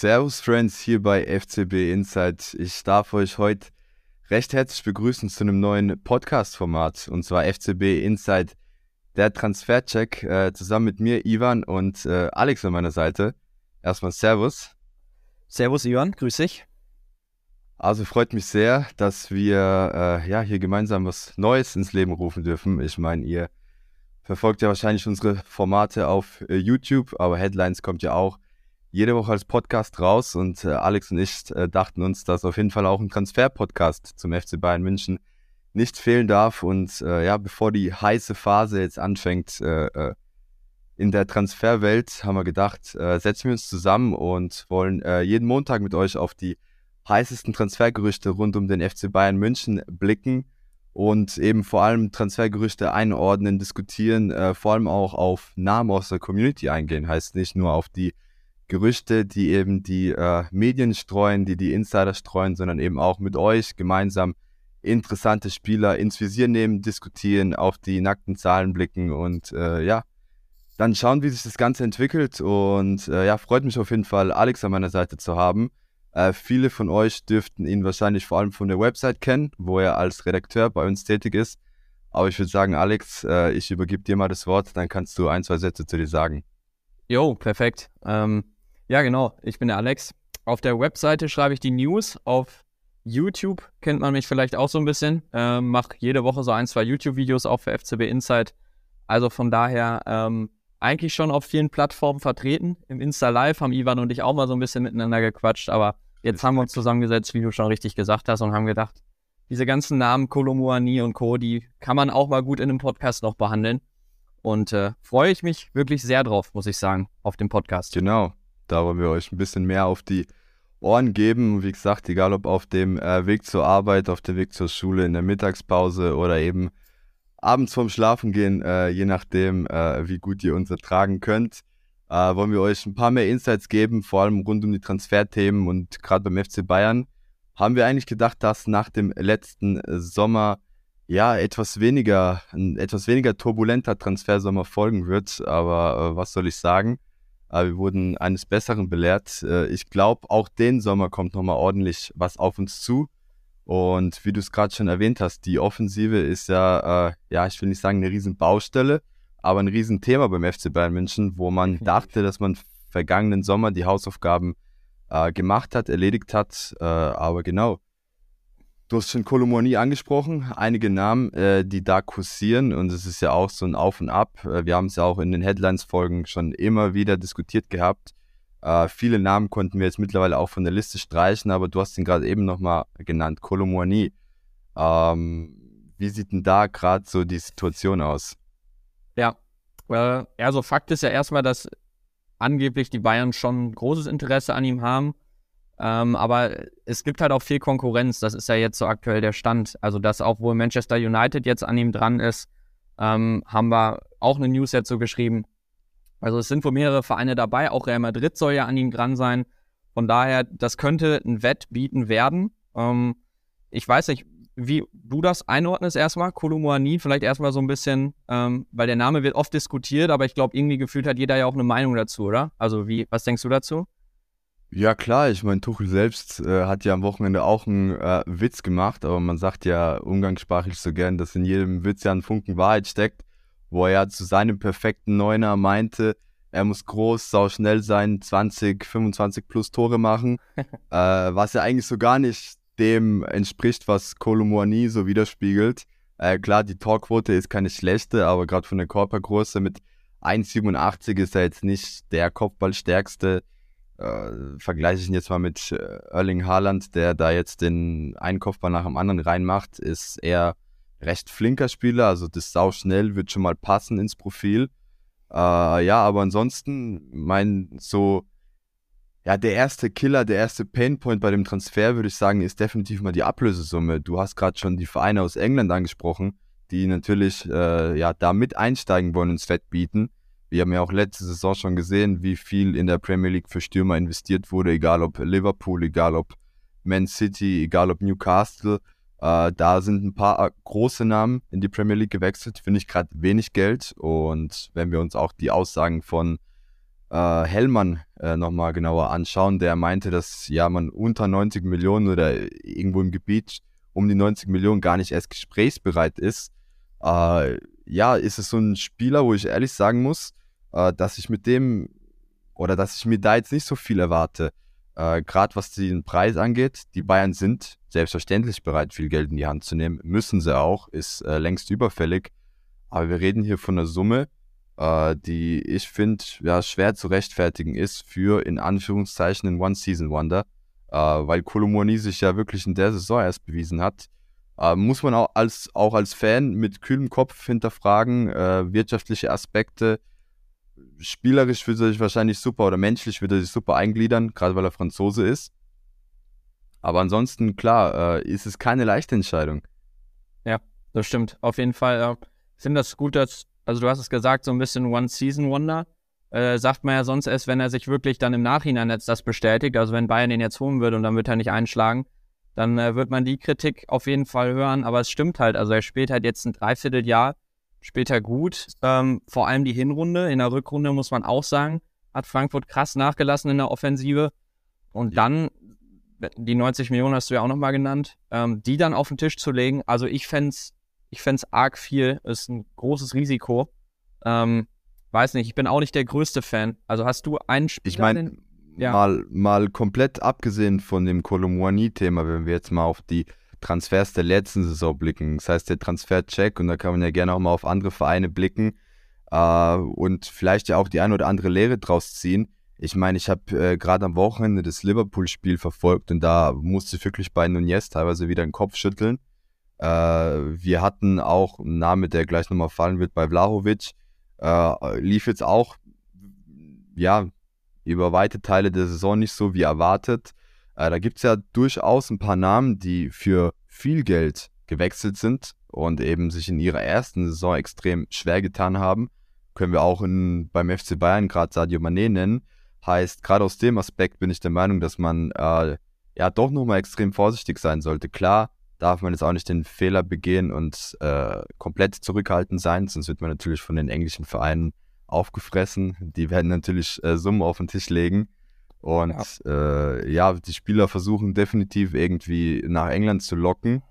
Servus Friends hier bei FCB Insight. Ich darf euch heute recht herzlich begrüßen zu einem neuen Podcast-Format und zwar FCB Insight, der Transfercheck, äh, zusammen mit mir, Ivan und äh, Alex an meiner Seite. Erstmal Servus. Servus Ivan, grüß dich. Also freut mich sehr, dass wir äh, ja hier gemeinsam was Neues ins Leben rufen dürfen. Ich meine, ihr verfolgt ja wahrscheinlich unsere Formate auf äh, YouTube, aber Headlines kommt ja auch jede Woche als Podcast raus und äh, Alex und ich äh, dachten uns, dass auf jeden Fall auch ein Transfer-Podcast zum FC Bayern München nicht fehlen darf. Und äh, ja, bevor die heiße Phase jetzt anfängt äh, äh, in der Transferwelt, haben wir gedacht, äh, setzen wir uns zusammen und wollen jeden Montag mit euch auf die heißesten Transfergerüchte rund um den FC Bayern München blicken und eben vor allem Transfergerüchte einordnen, diskutieren, vor allem auch auf Namen aus der Community eingehen. Heißt nicht nur auf die Gerüchte, die eben die äh, Medien streuen, die die Insider streuen, sondern eben auch mit euch gemeinsam interessante Spieler ins Visier nehmen, diskutieren, auf die nackten Zahlen blicken und äh, ja, dann schauen, wie sich das Ganze entwickelt. Und äh, ja, freut mich auf jeden Fall, Alex an meiner Seite zu haben. Äh, viele von euch dürften ihn wahrscheinlich vor allem von der Website kennen, wo er als Redakteur bei uns tätig ist. Aber ich würde sagen, Alex, äh, ich übergebe dir mal das Wort, dann kannst du ein, zwei Sätze zu dir sagen. Jo, perfekt. Ähm, ja, genau. Ich bin der Alex. Auf der Webseite schreibe ich die News. Auf YouTube kennt man mich vielleicht auch so ein bisschen. Ähm, Mache jede Woche so ein, zwei YouTube-Videos auch für FCB Insight. Also von daher ähm, eigentlich schon auf vielen Plattformen vertreten. Im Insta Live haben Ivan und ich auch mal so ein bisschen miteinander gequatscht, aber jetzt haben wir uns zusammengesetzt, wie du schon richtig gesagt hast, und haben gedacht, diese ganzen Namen, Kolomuani und Co., die kann man auch mal gut in einem Podcast noch behandeln. Und äh, freue ich mich wirklich sehr drauf, muss ich sagen, auf dem Podcast. Genau. Da wollen wir euch ein bisschen mehr auf die Ohren geben. Wie gesagt, egal ob auf dem äh, Weg zur Arbeit, auf dem Weg zur Schule, in der Mittagspause oder eben abends vorm Schlafengehen, äh, je nachdem, äh, wie gut ihr uns ertragen könnt, äh, wollen wir euch ein paar mehr Insights geben, vor allem rund um die Transferthemen und gerade beim FC Bayern haben wir eigentlich gedacht, dass nach dem letzten Sommer ja etwas weniger, ein etwas weniger turbulenter Transfersommer folgen wird. Aber äh, was soll ich sagen? Aber wir wurden eines Besseren belehrt. Äh, ich glaube, auch den Sommer kommt nochmal ordentlich was auf uns zu. Und wie du es gerade schon erwähnt hast, die Offensive ist ja, äh, ja, ich will nicht sagen eine riesen Baustelle, aber ein Riesenthema beim FC Bayern München, wo man dachte, dass man vergangenen Sommer die Hausaufgaben äh, gemacht hat, erledigt hat. Äh, aber genau, Du hast schon Kolomoni angesprochen, einige Namen, äh, die da kursieren und es ist ja auch so ein Auf und Ab. Äh, wir haben es ja auch in den Headlines-Folgen schon immer wieder diskutiert gehabt. Äh, viele Namen konnten wir jetzt mittlerweile auch von der Liste streichen, aber du hast ihn gerade eben nochmal genannt, Kolomoni. Ähm, wie sieht denn da gerade so die Situation aus? Ja, äh, also Fakt ist ja erstmal, dass angeblich die Bayern schon großes Interesse an ihm haben. Ähm, aber es gibt halt auch viel Konkurrenz. Das ist ja jetzt so aktuell der Stand. Also, dass auch wohl Manchester United jetzt an ihm dran ist, ähm, haben wir auch eine News so geschrieben. Also, es sind wohl mehrere Vereine dabei. Auch Real Madrid soll ja an ihm dran sein. Von daher, das könnte ein Wettbieten werden. Ähm, ich weiß nicht, wie du das einordnest erstmal, Kolumuani, vielleicht erstmal so ein bisschen, ähm, weil der Name wird oft diskutiert, aber ich glaube, irgendwie gefühlt hat jeder ja auch eine Meinung dazu, oder? Also, wie, was denkst du dazu? Ja klar, ich meine, Tuchel selbst äh, hat ja am Wochenende auch einen äh, Witz gemacht, aber man sagt ja umgangssprachlich so gern, dass in jedem Witz ja ein Funken Wahrheit steckt, wo er ja zu seinem perfekten Neuner meinte, er muss groß, sau schnell sein, 20, 25 plus Tore machen, äh, was ja eigentlich so gar nicht dem entspricht, was Kolumuani so widerspiegelt. Äh, klar, die Torquote ist keine schlechte, aber gerade von der Körpergröße mit 1,87 ist er jetzt nicht der Kopfballstärkste äh, vergleiche ich ihn jetzt mal mit äh, Erling Haaland, der da jetzt den einen Kopfball nach dem anderen reinmacht, ist er recht flinker Spieler, also das sau schnell wird schon mal passen ins Profil. Äh, ja, aber ansonsten, mein so, ja, der erste Killer, der erste Painpoint bei dem Transfer, würde ich sagen, ist definitiv mal die Ablösesumme. Du hast gerade schon die Vereine aus England angesprochen, die natürlich äh, ja da mit einsteigen wollen ins Fett bieten. Wir haben ja auch letzte Saison schon gesehen, wie viel in der Premier League für Stürmer investiert wurde, egal ob Liverpool, egal ob Man City, egal ob Newcastle. Äh, da sind ein paar äh, große Namen in die Premier League gewechselt, finde ich gerade wenig Geld. Und wenn wir uns auch die Aussagen von äh, Hellmann äh, nochmal genauer anschauen, der meinte, dass ja man unter 90 Millionen oder irgendwo im Gebiet um die 90 Millionen gar nicht erst gesprächsbereit ist. Äh, ja, ist es so ein Spieler, wo ich ehrlich sagen muss, äh, dass ich mit dem oder dass ich mir da jetzt nicht so viel erwarte. Äh, Gerade was den Preis angeht, die Bayern sind selbstverständlich bereit, viel Geld in die Hand zu nehmen. Müssen sie auch, ist äh, längst überfällig. Aber wir reden hier von einer Summe, äh, die ich finde ja, schwer zu rechtfertigen ist für in Anführungszeichen einen One-Season-Wonder, äh, weil Kolomoni sich ja wirklich in der Saison erst bewiesen hat. Äh, muss man auch als, auch als Fan mit kühlem Kopf hinterfragen, wirtschaftliche Aspekte. Spielerisch wird er sich wahrscheinlich super oder menschlich wird er sich super eingliedern, gerade weil er Franzose ist. Aber ansonsten, klar, äh, ist es keine leichte Entscheidung. Ja, das stimmt. Auf jeden Fall. Ich finde das gut, dass also du hast es gesagt, so ein bisschen One-Season-Wonder. Äh, sagt man ja sonst erst, wenn er sich wirklich dann im Nachhinein jetzt das bestätigt. Also wenn Bayern den jetzt holen würde und dann wird er nicht einschlagen, dann äh, wird man die Kritik auf jeden Fall hören. Aber es stimmt halt. Also er spielt halt jetzt ein Dreivierteljahr, spielt er gut. Ähm, vor allem die Hinrunde. In der Rückrunde muss man auch sagen, hat Frankfurt krass nachgelassen in der Offensive. Und dann, die 90 Millionen hast du ja auch nochmal genannt, ähm, die dann auf den Tisch zu legen. Also ich fände es ich fände es arg viel, ist ein großes Risiko. Ähm, weiß nicht, ich bin auch nicht der größte Fan. Also hast du einen Spieler? Ich meine, ja. mal, mal komplett abgesehen von dem Kolomouani-Thema, wenn wir jetzt mal auf die Transfers der letzten Saison blicken, das heißt der Transfer-Check und da kann man ja gerne auch mal auf andere Vereine blicken äh, und vielleicht ja auch die eine oder andere Lehre draus ziehen. Ich meine, ich habe äh, gerade am Wochenende das Liverpool-Spiel verfolgt und da musste ich wirklich bei Nunez teilweise wieder den Kopf schütteln. Äh, wir hatten auch einen Namen, der gleich nochmal fallen wird bei Vlahovic. Äh, lief jetzt auch, ja, über weite Teile der Saison nicht so wie erwartet. Äh, da gibt es ja durchaus ein paar Namen, die für viel Geld gewechselt sind und eben sich in ihrer ersten Saison extrem schwer getan haben. Können wir auch in, beim FC Bayern gerade Sadio Mané nennen. Heißt, gerade aus dem Aspekt bin ich der Meinung, dass man äh, ja doch nochmal extrem vorsichtig sein sollte. Klar, darf man jetzt auch nicht den Fehler begehen und äh, komplett zurückhaltend sein, sonst wird man natürlich von den englischen Vereinen aufgefressen. Die werden natürlich äh, Summen auf den Tisch legen. Und ja. Äh, ja. die Spieler versuchen definitiv irgendwie nach England zu locken.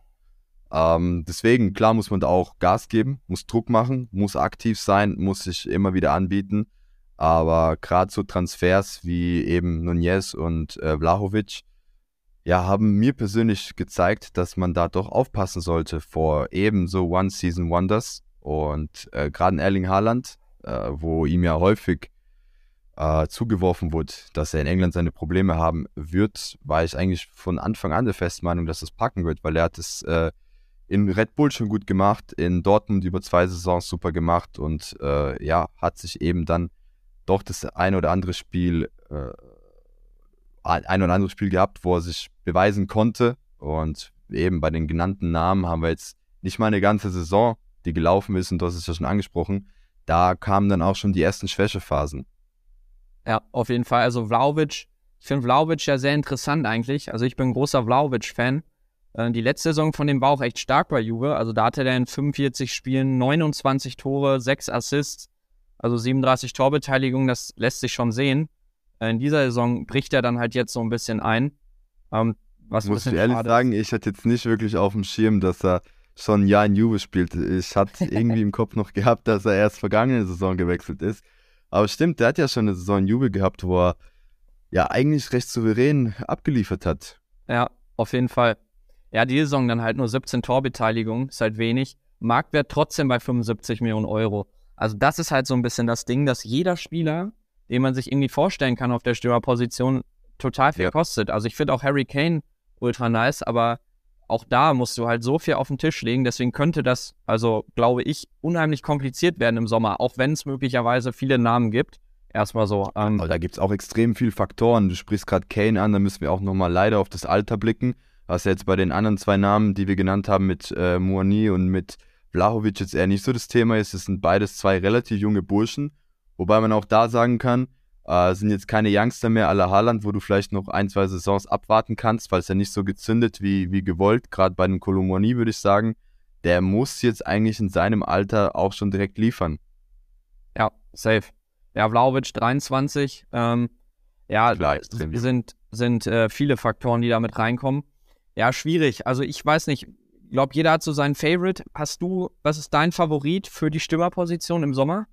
Ähm, deswegen, klar muss man da auch Gas geben, muss Druck machen, muss aktiv sein, muss sich immer wieder anbieten. Aber gerade so Transfers wie eben Nunez und äh, Vlahovic, ja, haben mir persönlich gezeigt, dass man da doch aufpassen sollte vor ebenso One-Season-Wonders. Und äh, gerade in Erling Haaland, äh, wo ihm ja häufig äh, zugeworfen wurde, dass er in England seine Probleme haben wird, war ich eigentlich von Anfang an der festen Meinung, dass es packen wird, weil er hat es äh, in Red Bull schon gut gemacht, in Dortmund über zwei Saisons super gemacht und äh, ja, hat sich eben dann doch das ein oder andere Spiel äh, ein oder andere Spiel gehabt, wo er sich beweisen konnte. Und eben bei den genannten Namen haben wir jetzt nicht mal eine ganze Saison, die gelaufen ist, und hast es ja schon angesprochen. Da kamen dann auch schon die ersten Schwächephasen. Ja, auf jeden Fall. Also Vlaovic, ich finde Vlaovic ja sehr interessant eigentlich. Also ich bin ein großer Vlaovic-Fan. Äh, die letzte Saison von dem war auch echt stark bei Juve. Also da hatte er in 45 Spielen 29 Tore, 6 Assists, also 37 Torbeteiligungen. Das lässt sich schon sehen. Äh, in dieser Saison bricht er dann halt jetzt so ein bisschen ein. Ähm, was Muss ich ehrlich sagen, ich hatte jetzt nicht wirklich auf dem Schirm, dass er schon ein Jahr in Juve spielt. Ich hatte irgendwie im Kopf noch gehabt, dass er erst vergangene Saison gewechselt ist. Aber stimmt, der hat ja schon eine Saison Juve gehabt, wo er ja eigentlich recht souverän abgeliefert hat. Ja, auf jeden Fall. Ja, die Saison dann halt nur 17 Torbeteiligung, ist halt wenig. Marktwert trotzdem bei 75 Millionen Euro. Also das ist halt so ein bisschen das Ding, dass jeder Spieler den man sich irgendwie vorstellen kann auf der Stürmerposition, total viel ja. kostet. Also ich finde auch Harry Kane ultra nice, aber auch da musst du halt so viel auf den Tisch legen. Deswegen könnte das, also glaube ich, unheimlich kompliziert werden im Sommer, auch wenn es möglicherweise viele Namen gibt. Erstmal so. Ähm, da gibt es auch extrem viele Faktoren. Du sprichst gerade Kane an, da müssen wir auch nochmal leider auf das Alter blicken. Was jetzt bei den anderen zwei Namen, die wir genannt haben, mit äh, Moani und mit Vlahovic jetzt eher nicht so das Thema ist. Es sind beides zwei relativ junge Burschen Wobei man auch da sagen kann, äh, sind jetzt keine Youngster mehr aller Haaland, wo du vielleicht noch ein, zwei Saisons abwarten kannst, weil es ja nicht so gezündet wie, wie gewollt. Gerade bei dem Kolomoni würde ich sagen, der muss jetzt eigentlich in seinem Alter auch schon direkt liefern. Ja, safe. Ja, Vlaovic 23. Ähm, ja, Klar, sind, sind äh, viele Faktoren, die damit reinkommen. Ja, schwierig. Also ich weiß nicht, ich glaube, jeder hat so seinen Favorite. Hast du, was ist dein Favorit für die Stürmerposition im Sommer?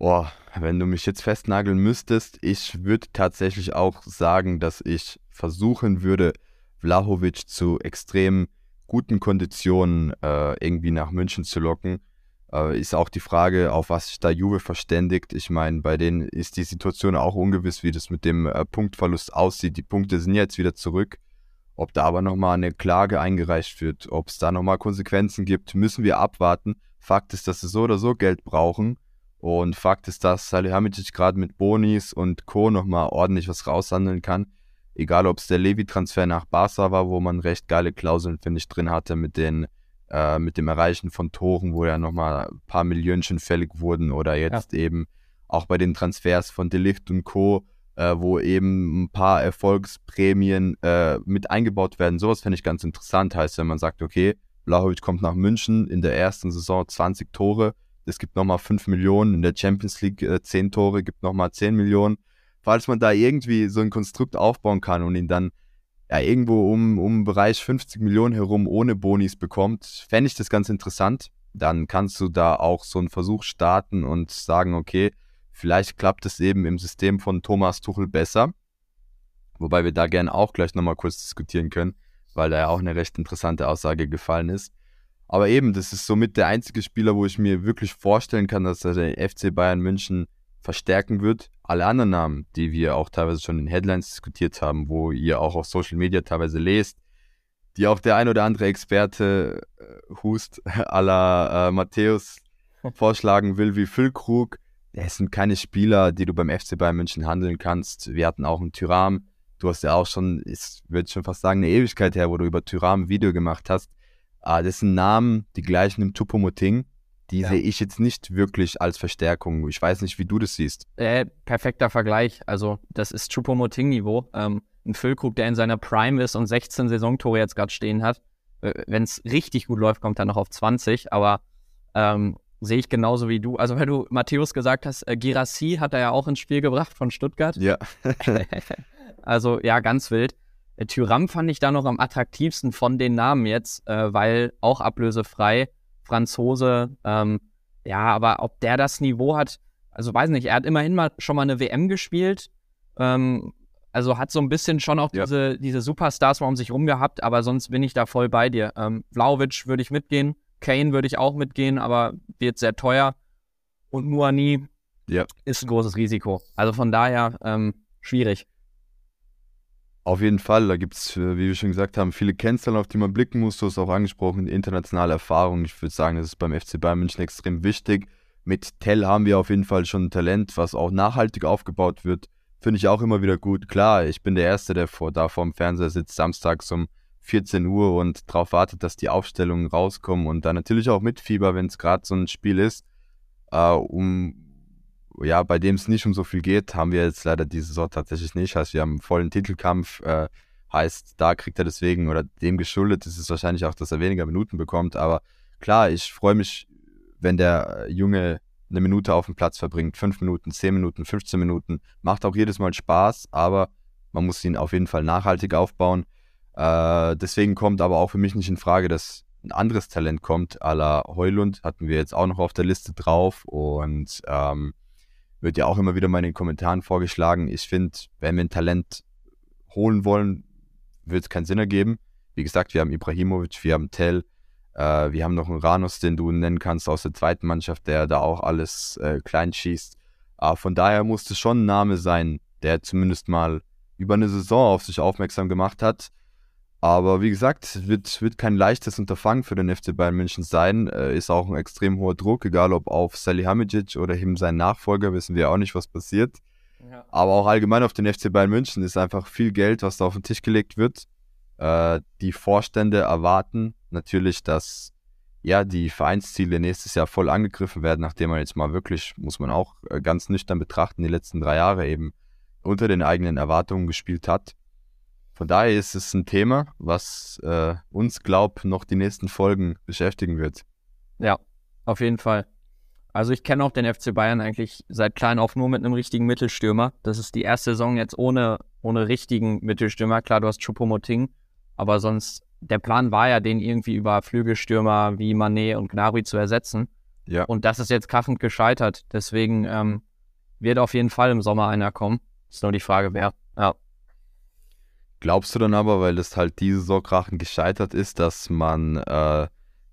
Boah, wenn du mich jetzt festnageln müsstest, ich würde tatsächlich auch sagen, dass ich versuchen würde, Vlahovic zu extrem guten Konditionen äh, irgendwie nach München zu locken. Äh, ist auch die Frage, auf was sich da Juve verständigt. Ich meine, bei denen ist die Situation auch ungewiss, wie das mit dem äh, Punktverlust aussieht. Die Punkte sind jetzt wieder zurück. Ob da aber nochmal eine Klage eingereicht wird, ob es da nochmal Konsequenzen gibt, müssen wir abwarten. Fakt ist, dass sie so oder so Geld brauchen. Und Fakt ist, dass Salihamidzic gerade mit Bonis und Co. nochmal ordentlich was raushandeln kann. Egal, ob es der Levi-Transfer nach Barca war, wo man recht geile Klauseln, finde ich, drin hatte mit, den, äh, mit dem Erreichen von Toren, wo ja nochmal ein paar Millionchen fällig wurden. Oder jetzt ja. eben auch bei den Transfers von Delicht und Co., äh, wo eben ein paar Erfolgsprämien äh, mit eingebaut werden. Sowas fände ich ganz interessant. Heißt, wenn man sagt, okay, Blahovic kommt nach München in der ersten Saison 20 Tore, es gibt nochmal 5 Millionen, in der Champions League äh, 10 Tore, gibt nochmal 10 Millionen. Falls man da irgendwie so ein Konstrukt aufbauen kann und ihn dann ja, irgendwo um, um Bereich 50 Millionen herum ohne Bonis bekommt, fände ich das ganz interessant. Dann kannst du da auch so einen Versuch starten und sagen, okay, vielleicht klappt es eben im System von Thomas Tuchel besser. Wobei wir da gerne auch gleich nochmal kurz diskutieren können, weil da ja auch eine recht interessante Aussage gefallen ist. Aber eben, das ist somit der einzige Spieler, wo ich mir wirklich vorstellen kann, dass er den FC Bayern München verstärken wird. Alle anderen Namen, die wir auch teilweise schon in Headlines diskutiert haben, wo ihr auch auf Social Media teilweise lest, die auch der ein oder andere Experte äh, Hust à la äh, Matthäus vorschlagen will, wie Füllkrug. Es sind keine Spieler, die du beim FC Bayern München handeln kannst. Wir hatten auch einen Tyram. Du hast ja auch schon, ich würde schon fast sagen, eine Ewigkeit her, wo du über Tyram ein Video gemacht hast. Ah, das sind Namen, die gleichen im Tupomoting. Die ja. sehe ich jetzt nicht wirklich als Verstärkung. Ich weiß nicht, wie du das siehst. Äh, perfekter Vergleich. Also, das ist Chupomoting-Niveau. Ähm, ein Füllkrug, der in seiner Prime ist und 16 Saisontore jetzt gerade stehen hat. Wenn es richtig gut läuft, kommt er noch auf 20. Aber ähm, sehe ich genauso wie du. Also, wenn du Matthäus gesagt hast, äh, Girassi hat er ja auch ins Spiel gebracht von Stuttgart. Ja. also, ja, ganz wild. Äh, Tyram fand ich da noch am attraktivsten von den Namen jetzt, äh, weil auch ablösefrei, Franzose, ähm, ja, aber ob der das Niveau hat, also weiß nicht, er hat immerhin mal schon mal eine WM gespielt, ähm, also hat so ein bisschen schon auch ja. diese, diese Superstars mal um sich rum gehabt, aber sonst bin ich da voll bei dir. Ähm, Vlaovic würde ich mitgehen, Kane würde ich auch mitgehen, aber wird sehr teuer und Muani ja. ist ein großes Risiko. Also von daher ähm, schwierig. Auf jeden Fall, da gibt es, äh, wie wir schon gesagt haben, viele Kennzahlen, auf die man blicken muss. Du hast auch angesprochen, internationale Erfahrung. Ich würde sagen, das ist beim FC Bayern München extrem wichtig. Mit Tell haben wir auf jeden Fall schon ein Talent, was auch nachhaltig aufgebaut wird. Finde ich auch immer wieder gut. Klar, ich bin der Erste, der vor, da vor dem Fernseher sitzt, samstags um 14 Uhr und darauf wartet, dass die Aufstellungen rauskommen und dann natürlich auch mit Fieber, wenn es gerade so ein Spiel ist, äh, um ja, bei dem es nicht um so viel geht, haben wir jetzt leider diese Saison tatsächlich nicht. Heißt, wir haben einen vollen Titelkampf. Äh, heißt, da kriegt er deswegen oder dem geschuldet ist es wahrscheinlich auch, dass er weniger Minuten bekommt. Aber klar, ich freue mich, wenn der Junge eine Minute auf dem Platz verbringt. Fünf Minuten, zehn Minuten, 15 Minuten. Macht auch jedes Mal Spaß, aber man muss ihn auf jeden Fall nachhaltig aufbauen. Äh, deswegen kommt aber auch für mich nicht in Frage, dass ein anderes Talent kommt, à la Heulund, hatten wir jetzt auch noch auf der Liste drauf. Und ähm, wird ja auch immer wieder mal in den Kommentaren vorgeschlagen. Ich finde, wenn wir ein Talent holen wollen, wird es keinen Sinn ergeben. Wie gesagt, wir haben Ibrahimovic, wir haben Tell, äh, wir haben noch einen Ranus, den du nennen kannst aus der zweiten Mannschaft, der da auch alles äh, klein schießt. Aber von daher muss es schon ein Name sein, der zumindest mal über eine Saison auf sich aufmerksam gemacht hat. Aber wie gesagt, wird, wird kein leichtes Unterfangen für den FC Bayern München sein. Äh, ist auch ein extrem hoher Druck, egal ob auf Salihamidzic oder eben sein Nachfolger, wissen wir auch nicht, was passiert. Ja. Aber auch allgemein auf den FC Bayern München ist einfach viel Geld, was da auf den Tisch gelegt wird. Äh, die Vorstände erwarten natürlich, dass ja die Vereinsziele nächstes Jahr voll angegriffen werden, nachdem man jetzt mal wirklich, muss man auch äh, ganz nüchtern betrachten, die letzten drei Jahre eben unter den eigenen Erwartungen gespielt hat. Von daher ist es ein Thema, was äh, uns, glaub, noch die nächsten Folgen beschäftigen wird. Ja, auf jeden Fall. Also ich kenne auch den FC Bayern eigentlich seit klein auf nur mit einem richtigen Mittelstürmer. Das ist die erste Saison jetzt ohne, ohne richtigen Mittelstürmer. Klar, du hast Choupo-Moting, aber sonst, der Plan war ja, den irgendwie über Flügelstürmer wie Manet und Gnabry zu ersetzen. Ja. Und das ist jetzt krachend gescheitert. Deswegen ähm, wird auf jeden Fall im Sommer einer kommen. Ist nur die Frage, wer. Ja. Glaubst du dann aber, weil es halt diese Saison krachend gescheitert ist, dass man äh,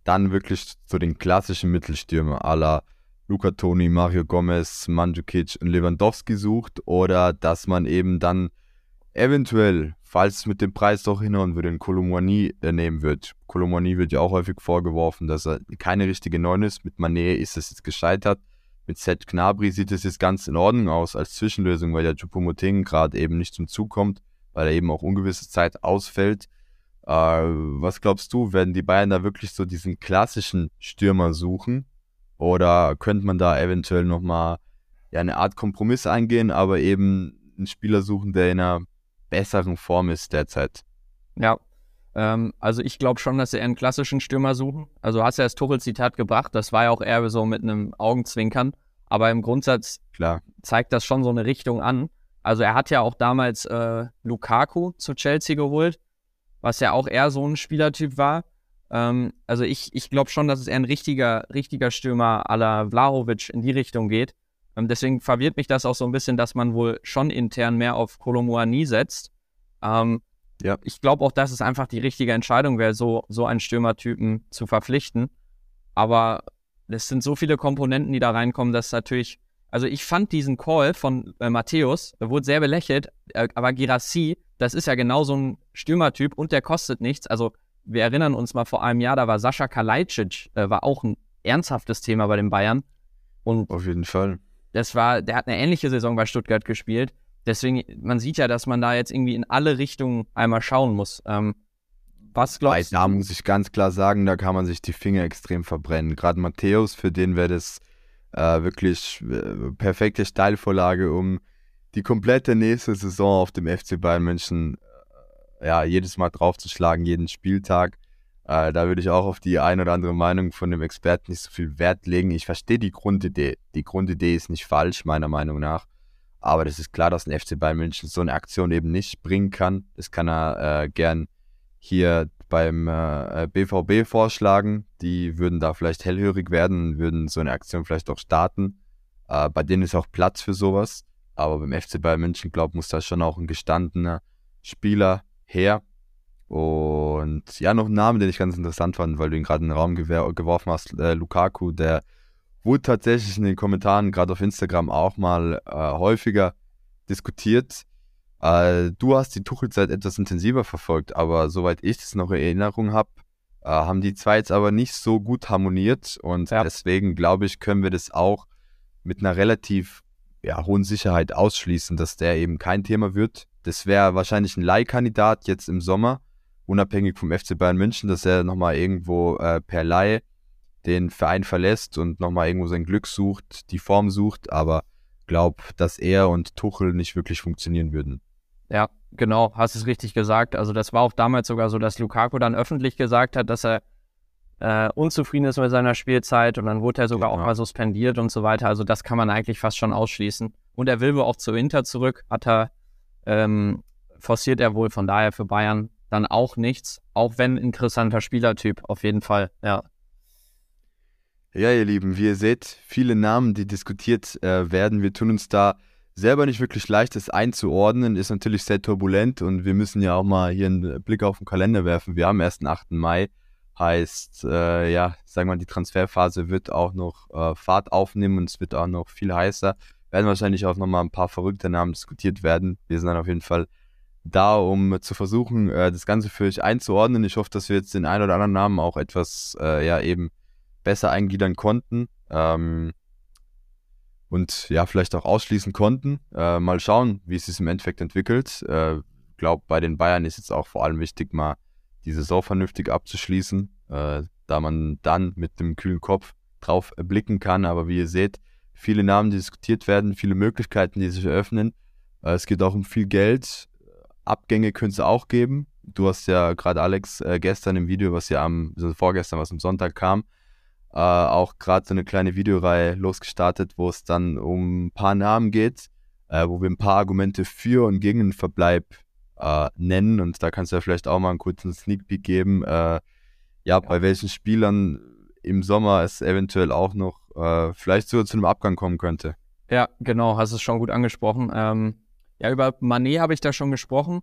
dann wirklich zu den klassischen Mittelstürmer aller Luca Toni, Mario Gomez, Mandzukic und Lewandowski sucht oder dass man eben dann eventuell, falls es mit dem Preis doch hinhauen würde, einen Kolomwani äh, nehmen wird. Kolomwani wird ja auch häufig vorgeworfen, dass er keine richtige Neun ist. Mit Manet ist es jetzt gescheitert. Mit Seth Gnabry sieht es jetzt ganz in Ordnung aus als Zwischenlösung, weil der Choupo-Moting gerade eben nicht zum Zug kommt, weil er eben auch ungewisse Zeit ausfällt. Äh, was glaubst du, werden die Bayern da wirklich so diesen klassischen Stürmer suchen? Oder könnte man da eventuell nochmal ja, eine Art Kompromiss eingehen, aber eben einen Spieler suchen, der in einer besseren Form ist derzeit? Ja, ähm, also ich glaube schon, dass sie einen klassischen Stürmer suchen. Also hast du ja das Tuchel-Zitat gebracht, das war ja auch eher so mit einem Augenzwinkern. Aber im Grundsatz Klar. zeigt das schon so eine Richtung an. Also er hat ja auch damals äh, Lukaku zu Chelsea geholt was ja auch eher so ein Spielertyp war. Ähm, also ich, ich glaube schon, dass es eher ein richtiger, richtiger Stürmer à la Vlahovic in die Richtung geht. Ähm, deswegen verwirrt mich das auch so ein bisschen, dass man wohl schon intern mehr auf Kolomoani setzt. Ähm, ja. Ich glaube auch, dass es einfach die richtige Entscheidung wäre, so, so einen Stürmertypen zu verpflichten. Aber es sind so viele Komponenten, die da reinkommen, dass natürlich also ich fand diesen Call von äh, Matthäus, wurde sehr belächelt, äh, aber Girassi das ist ja genau so ein Stürmertyp und der kostet nichts. Also wir erinnern uns mal vor einem Jahr, da war Sascha Kalajdzic, äh, war auch ein ernsthaftes Thema bei den Bayern. Und Auf jeden Fall. Das war, der hat eine ähnliche Saison bei Stuttgart gespielt. Deswegen, man sieht ja, dass man da jetzt irgendwie in alle Richtungen einmal schauen muss. Ähm, was glaubst du? Da muss ich ganz klar sagen, da kann man sich die Finger extrem verbrennen. Gerade Matthäus, für den wäre das äh, wirklich äh, perfekte Steilvorlage, um die komplette nächste Saison auf dem FC Bayern München äh, ja, jedes Mal draufzuschlagen, jeden Spieltag. Äh, da würde ich auch auf die ein oder andere Meinung von dem Experten nicht so viel Wert legen. Ich verstehe die Grundidee. Die Grundidee ist nicht falsch, meiner Meinung nach. Aber das ist klar, dass ein FC Bayern München so eine Aktion eben nicht bringen kann. Das kann er gern hier beim äh, BVB vorschlagen. Die würden da vielleicht hellhörig werden, würden so eine Aktion vielleicht auch starten. Äh, bei denen ist auch Platz für sowas. Aber beim FC Bayern München, glaube ich, muss da schon auch ein gestandener Spieler her. Und ja, noch ein Name, den ich ganz interessant fand, weil du ihn gerade in den Raum geworfen hast, äh, Lukaku, der wurde tatsächlich in den Kommentaren, gerade auf Instagram, auch mal äh, häufiger diskutiert. Äh, du hast die Tuchelzeit etwas intensiver verfolgt, aber soweit ich das noch in Erinnerung habe, äh, haben die zwei jetzt aber nicht so gut harmoniert und ja. deswegen glaube ich, können wir das auch mit einer relativ ja, hohen Sicherheit ausschließen, dass der eben kein Thema wird. Das wäre wahrscheinlich ein Leihkandidat jetzt im Sommer, unabhängig vom FC Bayern München, dass er nochmal irgendwo äh, per Leih den Verein verlässt und nochmal irgendwo sein Glück sucht, die Form sucht, aber glaube, dass er und Tuchel nicht wirklich funktionieren würden. Ja, genau, hast es richtig gesagt. Also das war auch damals sogar so, dass Lukaku dann öffentlich gesagt hat, dass er äh, unzufrieden ist mit seiner Spielzeit und dann wurde er sogar genau. auch mal suspendiert und so weiter. Also das kann man eigentlich fast schon ausschließen. Und er will wohl auch zu Inter zurück, hat er, ähm, forciert er wohl, von daher für Bayern dann auch nichts, auch wenn interessanter Spielertyp, auf jeden Fall, ja. Ja, ihr Lieben, wie ihr seht, viele Namen, die diskutiert äh, werden. Wir tun uns da selber nicht wirklich leicht, das einzuordnen. Ist natürlich sehr turbulent und wir müssen ja auch mal hier einen Blick auf den Kalender werfen. Wir haben erst den 8. Mai. Heißt, äh, ja, sagen wir mal, die Transferphase wird auch noch äh, Fahrt aufnehmen und es wird auch noch viel heißer. Werden wahrscheinlich auch nochmal ein paar verrückte Namen diskutiert werden. Wir sind dann auf jeden Fall da, um zu versuchen, äh, das Ganze für euch einzuordnen. Ich hoffe, dass wir jetzt den einen oder anderen Namen auch etwas, äh, ja, eben besser eingliedern konnten. Ähm, und ja, vielleicht auch ausschließen konnten. Äh, mal schauen, wie es sich im Endeffekt entwickelt. Ich äh, glaube, bei den Bayern ist jetzt auch vor allem wichtig, mal die Saison vernünftig abzuschließen, äh, da man dann mit dem kühlen Kopf drauf blicken kann. Aber wie ihr seht, viele Namen, die diskutiert werden, viele Möglichkeiten, die sich eröffnen. Äh, es geht auch um viel Geld. Abgänge könnte es auch geben. Du hast ja gerade Alex äh, gestern im Video, was ja am, also vorgestern, was am Sonntag kam, äh, auch gerade so eine kleine Videoreihe losgestartet, wo es dann um ein paar Namen geht, äh, wo wir ein paar Argumente für und gegen den Verbleib äh, nennen. Und da kannst du ja vielleicht auch mal einen kurzen Sneak Peek geben. Äh, ja, bei welchen Spielern im Sommer es eventuell auch noch äh, vielleicht sogar zu einem Abgang kommen könnte. Ja, genau, hast es schon gut angesprochen. Ähm, ja, über Manet habe ich da schon gesprochen.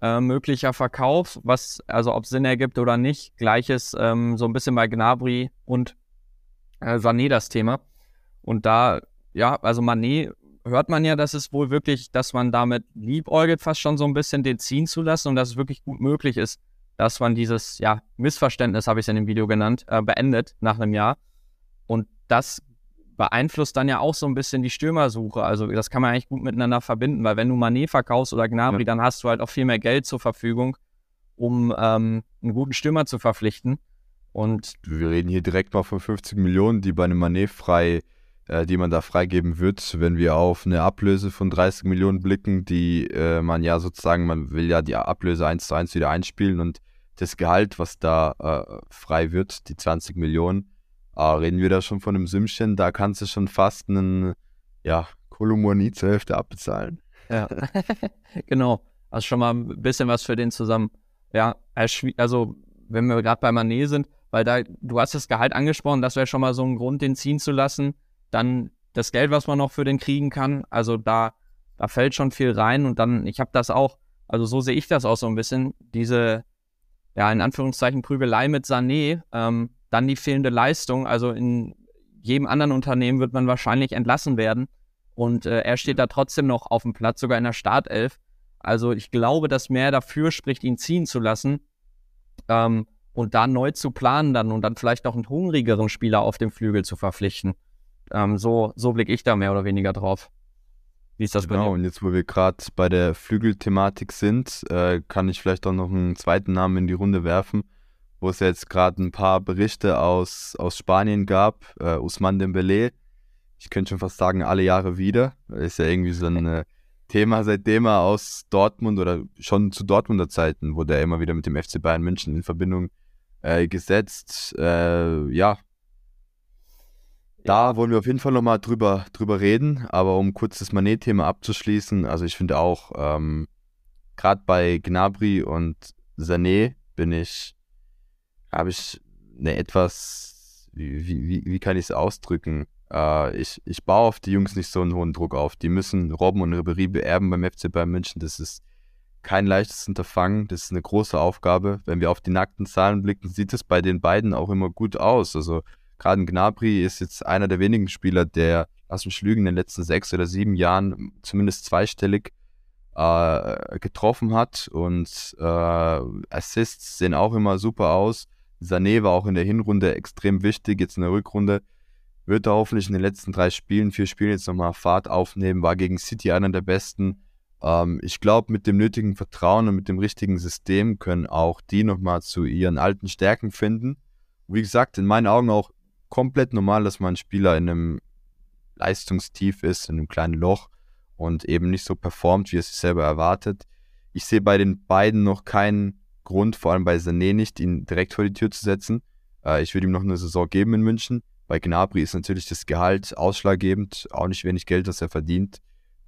Äh, möglicher Verkauf, was, also ob Sinn ergibt oder nicht. Gleiches ähm, so ein bisschen bei Gnabry und äh, Sané das Thema. Und da, ja, also Manet hört man ja, dass es wohl wirklich, dass man damit liebäugelt, fast schon so ein bisschen den ziehen zu lassen und dass es wirklich gut möglich ist, dass man dieses, ja, Missverständnis, habe ich es in dem Video genannt, äh, beendet nach einem Jahr. Und das beeinflusst dann ja auch so ein bisschen die Stürmersuche. Also das kann man eigentlich gut miteinander verbinden, weil wenn du Manet verkaufst oder Gnabry, ja. dann hast du halt auch viel mehr Geld zur Verfügung, um ähm, einen guten Stürmer zu verpflichten. Und wir reden hier direkt mal von 50 Millionen, die bei einem Manet frei, äh, die man da freigeben wird, wenn wir auf eine Ablöse von 30 Millionen blicken, die äh, man ja sozusagen, man will ja die Ablöse eins zu eins wieder einspielen und das Gehalt, was da äh, frei wird, die 20 Millionen, Ah, reden wir da schon von einem Sümmchen, da kannst du schon fast einen, ja, Kolumoni zur Hälfte abbezahlen. Ja, genau. Also schon mal ein bisschen was für den zusammen. Ja, also wenn wir gerade bei Manet sind, weil da, du hast das Gehalt angesprochen, das wäre schon mal so ein Grund, den ziehen zu lassen. Dann das Geld, was man noch für den kriegen kann, also da, da fällt schon viel rein und dann, ich habe das auch, also so sehe ich das auch so ein bisschen, diese, ja, in Anführungszeichen Prügelei mit Sané, ähm, dann die fehlende Leistung. Also in jedem anderen Unternehmen wird man wahrscheinlich entlassen werden. Und äh, er steht da trotzdem noch auf dem Platz, sogar in der Startelf. Also ich glaube, dass mehr dafür spricht, ihn ziehen zu lassen ähm, und da neu zu planen dann und dann vielleicht noch einen hungrigeren Spieler auf dem Flügel zu verpflichten. Ähm, so, so blicke ich da mehr oder weniger drauf. Wie ist das genau, bei dir? und jetzt, wo wir gerade bei der Flügelthematik sind, äh, kann ich vielleicht auch noch einen zweiten Namen in die Runde werfen wo es jetzt gerade ein paar Berichte aus, aus Spanien gab. Äh, Usman Dembele, ich könnte schon fast sagen, alle Jahre wieder. Ist ja irgendwie so ein äh, Thema, seitdem er aus Dortmund oder schon zu Dortmunder Zeiten wurde er immer wieder mit dem FC Bayern München in Verbindung äh, gesetzt. Äh, ja, da wollen wir auf jeden Fall nochmal drüber, drüber reden. Aber um kurz das Manet-Thema abzuschließen, also ich finde auch, ähm, gerade bei Gnabry und Sané bin ich habe ich eine etwas, wie, wie, wie kann ich es ausdrücken? Äh, ich, ich baue auf die Jungs nicht so einen hohen Druck auf. Die müssen Robben und Ribéry beerben beim FC Bayern München. Das ist kein leichtes Unterfangen. Das ist eine große Aufgabe. Wenn wir auf die nackten Zahlen blicken, sieht es bei den beiden auch immer gut aus. Also gerade Gnabry ist jetzt einer der wenigen Spieler, der, lass mich lügen, in den letzten sechs oder sieben Jahren zumindest zweistellig äh, getroffen hat und äh, Assists sehen auch immer super aus. Sané war auch in der Hinrunde extrem wichtig, jetzt in der Rückrunde. Wird er hoffentlich in den letzten drei Spielen, vier Spielen jetzt nochmal Fahrt aufnehmen, war gegen City einer der besten. Ähm, ich glaube, mit dem nötigen Vertrauen und mit dem richtigen System können auch die nochmal zu ihren alten Stärken finden. Wie gesagt, in meinen Augen auch komplett normal, dass man Spieler in einem Leistungstief ist, in einem kleinen Loch und eben nicht so performt, wie er sich selber erwartet. Ich sehe bei den beiden noch keinen Grund, vor allem bei Sané nicht, ihn direkt vor die Tür zu setzen. Äh, ich würde ihm noch eine Saison geben in München. Bei Gnabry ist natürlich das Gehalt ausschlaggebend, auch nicht wenig Geld, das er verdient.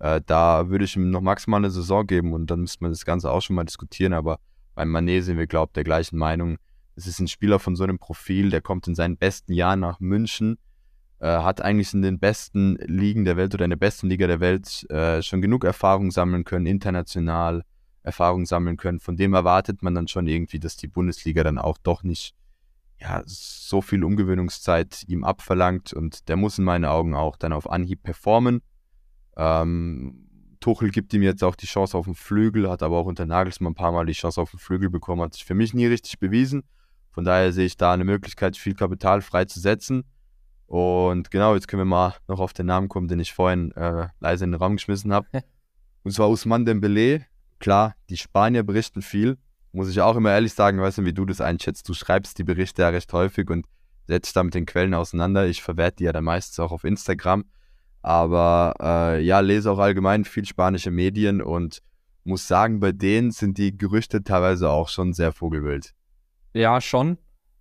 Äh, da würde ich ihm noch maximal eine Saison geben und dann müsste man das Ganze auch schon mal diskutieren. Aber beim Manet sind wir, glaube ich, der gleichen Meinung. Es ist ein Spieler von so einem Profil, der kommt in seinen besten Jahren nach München, äh, hat eigentlich in den besten Ligen der Welt oder in der besten Liga der Welt äh, schon genug Erfahrung sammeln können, international Erfahrung sammeln können. Von dem erwartet man dann schon irgendwie, dass die Bundesliga dann auch doch nicht ja, so viel Umgewöhnungszeit ihm abverlangt und der muss in meinen Augen auch dann auf Anhieb performen. Ähm, Tuchel gibt ihm jetzt auch die Chance auf den Flügel, hat aber auch unter Nagelsmann ein paar Mal die Chance auf den Flügel bekommen, hat sich für mich nie richtig bewiesen. Von daher sehe ich da eine Möglichkeit, viel Kapital freizusetzen. Und genau, jetzt können wir mal noch auf den Namen kommen, den ich vorhin äh, leise in den Raum geschmissen habe. Und zwar Usman Dembele, Klar, die Spanier berichten viel, muss ich auch immer ehrlich sagen, weißt du, wie du das einschätzt. Du schreibst die Berichte ja recht häufig und setzt da mit den Quellen auseinander. Ich verwerte die ja dann meistens auch auf Instagram. Aber äh, ja, lese auch allgemein viel spanische Medien und muss sagen, bei denen sind die Gerüchte teilweise auch schon sehr vogelwild. Ja, schon.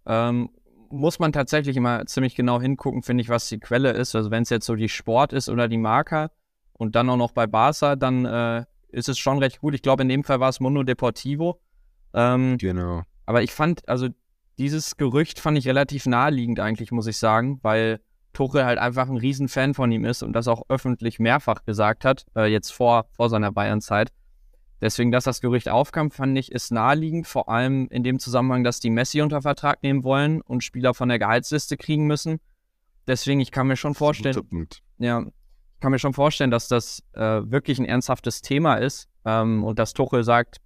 Ähm, muss man tatsächlich immer ziemlich genau hingucken, finde ich, was die Quelle ist. Also wenn es jetzt so die Sport ist oder die Marker und dann auch noch bei Barca, dann äh, ist es schon recht gut. Ich glaube, in dem Fall war es Mundo Deportivo. Ähm, genau. Aber ich fand, also dieses Gerücht fand ich relativ naheliegend eigentlich, muss ich sagen, weil Tuchel halt einfach ein Riesenfan von ihm ist und das auch öffentlich mehrfach gesagt hat, äh, jetzt vor, vor seiner Bayern-Zeit. Deswegen, dass das Gerücht aufkam, fand ich, ist naheliegend, vor allem in dem Zusammenhang, dass die Messi unter Vertrag nehmen wollen und Spieler von der Gehaltsliste kriegen müssen. Deswegen, ich kann mir schon vorstellen, ja, ich kann mir schon vorstellen, dass das äh, wirklich ein ernsthaftes Thema ist ähm, und dass Tuchel sagt,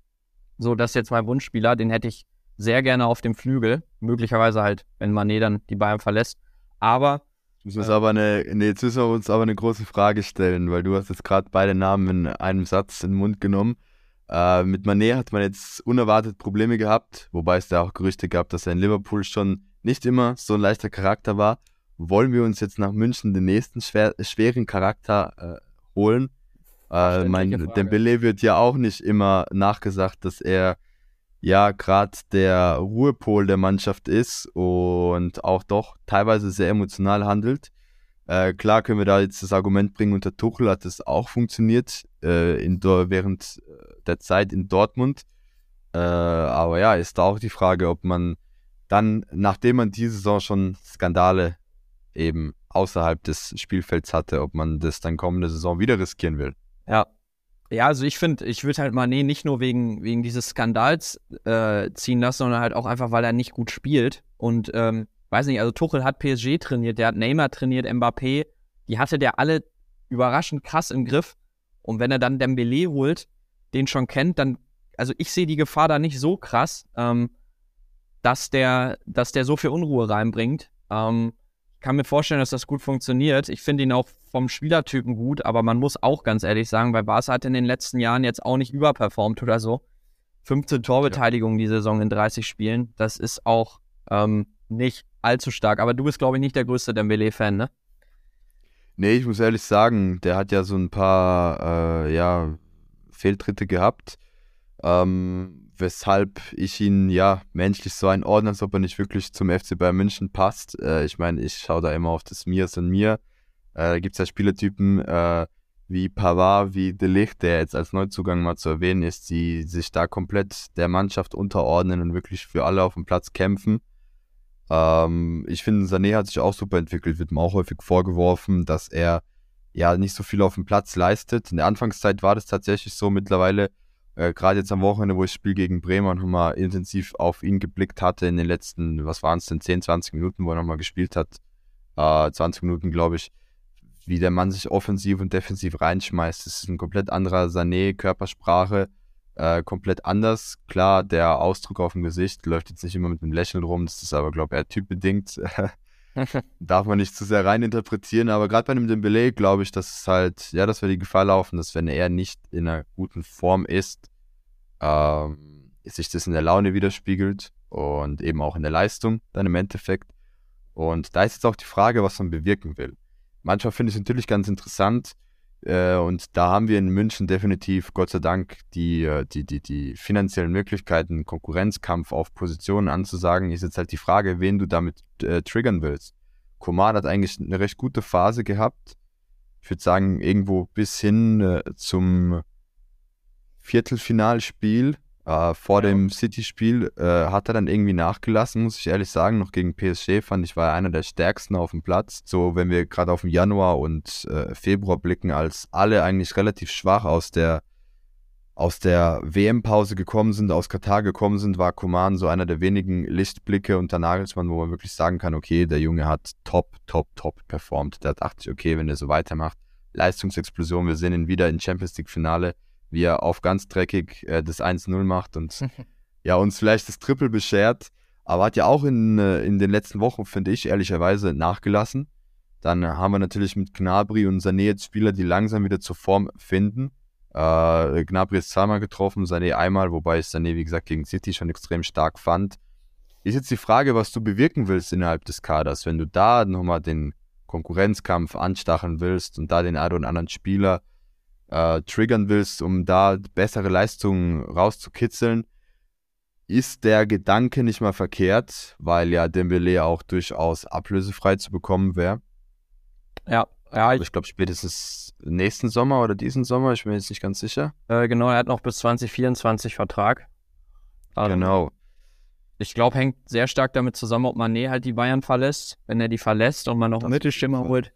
so, das ist jetzt mein Wunschspieler, den hätte ich sehr gerne auf dem Flügel, möglicherweise halt, wenn Mané dann die Bayern verlässt. Aber müssen wir aber eine, nee, jetzt müssen wir uns aber eine große Frage stellen, weil du hast jetzt gerade beide Namen in einem Satz in den Mund genommen. Äh, mit Mané hat man jetzt unerwartet Probleme gehabt, wobei es da auch Gerüchte gab, dass er in Liverpool schon nicht immer so ein leichter Charakter war. Wollen wir uns jetzt nach München den nächsten schwer, schweren Charakter äh, holen? Äh, mein Dembele wird ja auch nicht immer nachgesagt, dass er ja gerade der Ruhepol der Mannschaft ist und auch doch teilweise sehr emotional handelt. Äh, klar können wir da jetzt das Argument bringen, unter Tuchel hat es auch funktioniert äh, in, während der Zeit in Dortmund. Äh, aber ja, ist da auch die Frage, ob man dann, nachdem man diese Saison schon Skandale eben außerhalb des Spielfelds hatte, ob man das dann kommende Saison wieder riskieren will. Ja, ja, also ich finde, ich würde halt Mané nicht nur wegen, wegen dieses Skandals äh, ziehen lassen, sondern halt auch einfach, weil er nicht gut spielt. Und ähm, weiß nicht, also Tuchel hat PSG trainiert, der hat Neymar trainiert, Mbappé, die hatte der alle überraschend krass im Griff. Und wenn er dann Dembele holt, den schon kennt, dann, also ich sehe die Gefahr da nicht so krass, ähm, dass der, dass der so viel Unruhe reinbringt. Ähm, kann mir vorstellen, dass das gut funktioniert. Ich finde ihn auch vom Spielertypen gut, aber man muss auch ganz ehrlich sagen, weil Barca hat in den letzten Jahren jetzt auch nicht überperformt oder so. 15 Torbeteiligungen ja. die Saison in 30 Spielen, das ist auch ähm, nicht allzu stark. Aber du bist, glaube ich, nicht der größte Dembele-Fan, ne? Nee, ich muss ehrlich sagen, der hat ja so ein paar äh, ja, Fehltritte gehabt. Ähm, weshalb ich ihn ja menschlich so einordne, als ob er nicht wirklich zum FC Bayern München passt. Äh, ich meine, ich schaue da immer auf das Mirs und Mir. Äh, da gibt es ja Spielertypen äh, wie Pavard, wie De Ligt, der jetzt als Neuzugang mal zu erwähnen ist, die sich da komplett der Mannschaft unterordnen und wirklich für alle auf dem Platz kämpfen. Ähm, ich finde, Sané hat sich auch super entwickelt, wird mir auch häufig vorgeworfen, dass er ja nicht so viel auf dem Platz leistet. In der Anfangszeit war das tatsächlich so. Mittlerweile äh, gerade jetzt am Wochenende, wo ich das Spiel gegen Bremen nochmal intensiv auf ihn geblickt hatte in den letzten, was waren es denn, 10, 20 Minuten, wo er nochmal gespielt hat, äh, 20 Minuten, glaube ich, wie der Mann sich offensiv und defensiv reinschmeißt. Das ist ein komplett anderer Sané, Körpersprache, äh, komplett anders. Klar, der Ausdruck auf dem Gesicht läuft jetzt nicht immer mit einem Lächeln rum, das ist aber, glaube ich, eher typbedingt. Darf man nicht zu sehr reininterpretieren, aber gerade bei einem Dembele glaube ich, dass es halt, ja, dass wir die Gefahr laufen, dass wenn er nicht in einer guten Form ist, ähm, sich das in der Laune widerspiegelt und eben auch in der Leistung dann im Endeffekt. Und da ist jetzt auch die Frage, was man bewirken will. Manchmal finde ich es natürlich ganz interessant, und da haben wir in München definitiv, Gott sei Dank, die, äh, die, die, die finanziellen Möglichkeiten, Konkurrenzkampf auf Positionen anzusagen. Ist jetzt halt die Frage, wen du damit äh, triggern willst. Koman hat eigentlich eine recht gute Phase gehabt. Ich würde sagen, irgendwo bis hin äh, zum Viertelfinalspiel äh, vor ja. dem City-Spiel äh, hat er dann irgendwie nachgelassen, muss ich ehrlich sagen. Noch gegen PSG fand ich, war er einer der stärksten auf dem Platz. So, wenn wir gerade auf den Januar und äh, Februar blicken, als alle eigentlich relativ schwach aus der aus der WM-Pause gekommen sind, aus Katar gekommen sind, war Koman so einer der wenigen Lichtblicke unter Nagelsmann, wo man wirklich sagen kann, okay, der Junge hat top, top, top performt. Da dachte ich, okay, wenn er so weitermacht, Leistungsexplosion, wir sehen ihn wieder im Champions League-Finale wie er auf ganz dreckig äh, das 1-0 macht und ja, uns vielleicht das Triple beschert. Aber hat ja auch in, äh, in den letzten Wochen, finde ich, ehrlicherweise nachgelassen. Dann haben wir natürlich mit Gnabry und Sané jetzt Spieler, die langsam wieder zur Form finden. Äh, Gnabry ist zweimal getroffen, Sané einmal, wobei ich Sané, wie gesagt, gegen City schon extrem stark fand. Ist jetzt die Frage, was du bewirken willst innerhalb des Kaders. Wenn du da nochmal den Konkurrenzkampf anstacheln willst und da den einen oder anderen Spieler äh, triggern willst, um da bessere Leistungen rauszukitzeln, ist der Gedanke nicht mal verkehrt, weil ja Dembele auch durchaus ablösefrei zu bekommen wäre. Ja, ja. Ich, ich glaube spätestens nächsten Sommer oder diesen Sommer, ich bin mir jetzt nicht ganz sicher. Äh, genau, er hat noch bis 2024 Vertrag. Also, genau. Ich glaube, hängt sehr stark damit zusammen, ob Mané halt die Bayern verlässt. Wenn er die verlässt und man noch Mittelstimme holt,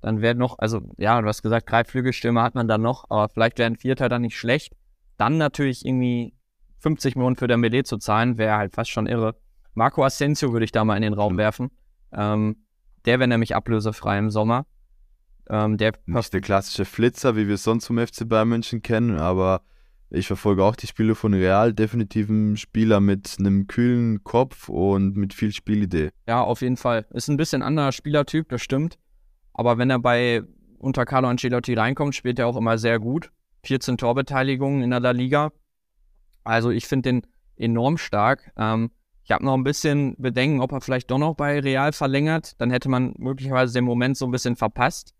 dann wäre noch, also ja, du hast gesagt, drei Flügelstürmer hat man dann noch, aber vielleicht wäre ein Vierter dann nicht schlecht. Dann natürlich irgendwie 50 Millionen für Dembele zu zahlen, wäre halt fast schon irre. Marco Asensio würde ich da mal in den Raum mhm. werfen. Ähm, der wäre nämlich ablösefrei im Sommer. Ähm, der Nicht der klassische Flitzer, wie wir es sonst vom FC Bayern München kennen, aber ich verfolge auch die Spiele von Real, definitiv ein Spieler mit einem kühlen Kopf und mit viel Spielidee. Ja, auf jeden Fall. Ist ein bisschen anderer Spielertyp, das stimmt. Aber wenn er bei unter Carlo Ancelotti reinkommt, spielt er auch immer sehr gut. 14 Torbeteiligungen in der Liga. Also ich finde den enorm stark. Ähm, ich habe noch ein bisschen Bedenken, ob er vielleicht doch noch bei Real verlängert. Dann hätte man möglicherweise den Moment so ein bisschen verpasst.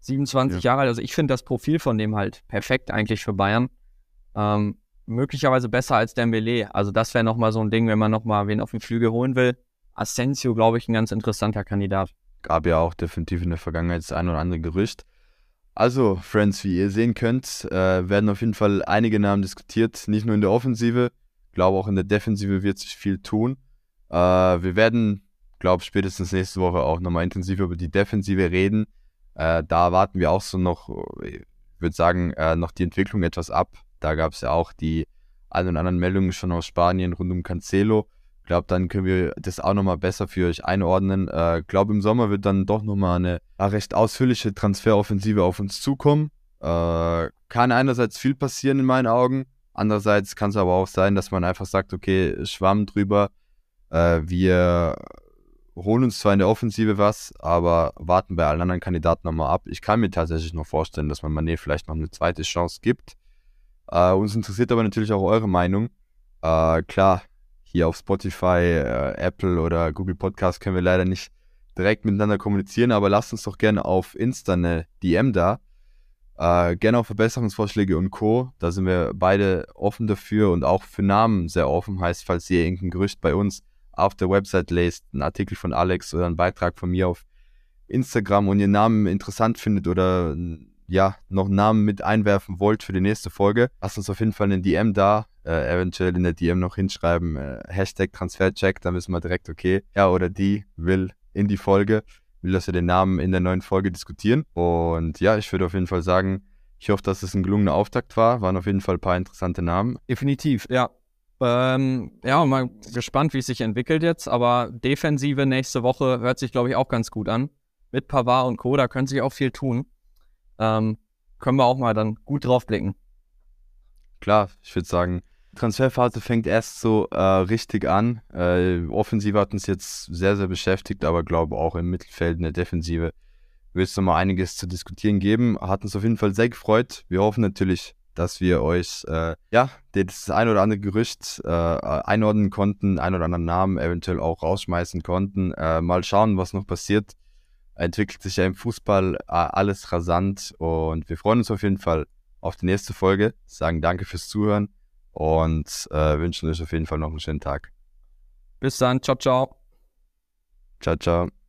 27 ja. Jahre alt. Also ich finde das Profil von dem halt perfekt eigentlich für Bayern. Ähm, möglicherweise besser als Dembele. Also das wäre nochmal so ein Ding, wenn man nochmal wen auf den Flügel holen will. Asensio, glaube ich, ein ganz interessanter Kandidat. Gab ja auch definitiv in der Vergangenheit das ein oder andere Gerücht. Also, Friends, wie ihr sehen könnt, äh, werden auf jeden Fall einige Namen diskutiert. Nicht nur in der Offensive, glaube auch in der Defensive wird sich viel tun. Äh, wir werden, glaube spätestens nächste Woche auch nochmal intensiver über die Defensive reden. Äh, da warten wir auch so noch, ich würde sagen, äh, noch die Entwicklung etwas ab. Da gab es ja auch die ein und anderen Meldungen schon aus Spanien rund um Cancelo. Ich glaube, dann können wir das auch nochmal besser für euch einordnen. Ich äh, glaube, im Sommer wird dann doch nochmal eine recht ausführliche Transferoffensive auf uns zukommen. Äh, kann einerseits viel passieren in meinen Augen. Andererseits kann es aber auch sein, dass man einfach sagt, okay, Schwamm drüber. Äh, wir holen uns zwar in der Offensive was, aber warten bei allen anderen Kandidaten nochmal ab. Ich kann mir tatsächlich noch vorstellen, dass man Mané vielleicht noch eine zweite Chance gibt. Äh, uns interessiert aber natürlich auch eure Meinung. Äh, klar, hier auf Spotify, äh, Apple oder Google Podcast können wir leider nicht direkt miteinander kommunizieren, aber lasst uns doch gerne auf Insta eine DM da. Äh, gerne auch Verbesserungsvorschläge und Co. Da sind wir beide offen dafür und auch für Namen sehr offen. Heißt, falls ihr irgendein Gerücht bei uns auf der Website lest, einen Artikel von Alex oder einen Beitrag von mir auf Instagram und ihr Namen interessant findet oder ja, noch Namen mit einwerfen wollt für die nächste Folge, lasst uns auf jeden Fall eine DM da, äh, eventuell in der DM noch hinschreiben, äh, Hashtag Transfercheck, dann wissen wir direkt, okay, er oder die will in die Folge, will, dass wir den Namen in der neuen Folge diskutieren. Und ja, ich würde auf jeden Fall sagen, ich hoffe, dass es ein gelungener Auftakt war. Waren auf jeden Fall ein paar interessante Namen. Definitiv, ja. Ähm, ja, mal gespannt, wie es sich entwickelt jetzt. Aber Defensive nächste Woche hört sich, glaube ich, auch ganz gut an. Mit Pavard und Co., da können sich auch viel tun ähm, können wir auch mal dann gut drauf blicken. Klar, ich würde sagen, Transferphase fängt erst so äh, richtig an. Äh, Offensive hat uns jetzt sehr, sehr beschäftigt, aber glaube auch im Mittelfeld, in der Defensive wird es nochmal einiges zu diskutieren geben. Hat uns auf jeden Fall sehr gefreut. Wir hoffen natürlich, dass wir euch äh, ja das ein oder andere Gerücht äh, einordnen konnten, ein oder anderen Namen eventuell auch rausschmeißen konnten. Äh, mal schauen, was noch passiert entwickelt sich ja im Fußball äh, alles rasant und wir freuen uns auf jeden Fall auf die nächste Folge, sagen danke fürs Zuhören und äh, wünschen euch auf jeden Fall noch einen schönen Tag. Bis dann, ciao, ciao. Ciao, ciao.